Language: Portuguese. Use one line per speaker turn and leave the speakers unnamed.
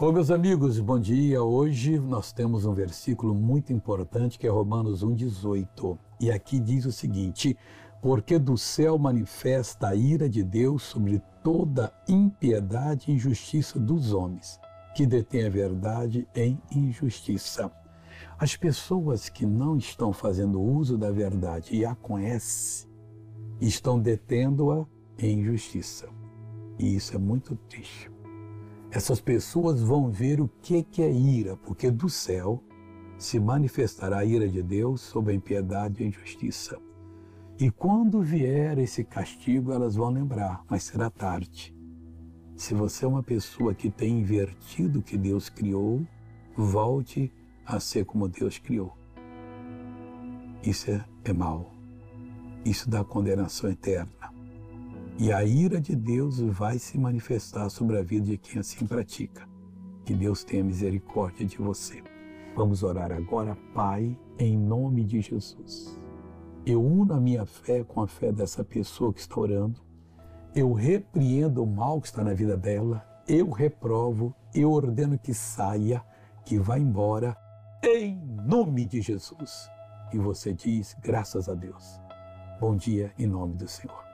Ô meus amigos, bom dia. Hoje nós temos um versículo muito importante que é Romanos 1,18. E aqui diz o seguinte: Porque do céu manifesta a ira de Deus sobre toda impiedade e injustiça dos homens, que detêm a verdade em injustiça. As pessoas que não estão fazendo uso da verdade e a conhecem, estão detendo-a em injustiça. E isso é muito triste essas pessoas vão ver o que, é ira, porque do céu se manifestará a ira de Deus sobre a impiedade e a injustiça. E quando vier esse castigo, elas vão lembrar, mas será tarde. Se você é uma pessoa que tem invertido o que Deus criou, volte a ser como Deus criou. Isso é, é mal. Isso dá condenação eterna. E a ira de Deus vai se manifestar sobre a vida de quem assim pratica. Que Deus tenha misericórdia de você. Vamos orar agora, Pai, em nome de Jesus. Eu uno a minha fé com a fé dessa pessoa que está orando. Eu repreendo o mal que está na vida dela. Eu reprovo, eu ordeno que saia, que vá embora, em nome de Jesus. E você diz, graças a Deus. Bom dia em nome do Senhor.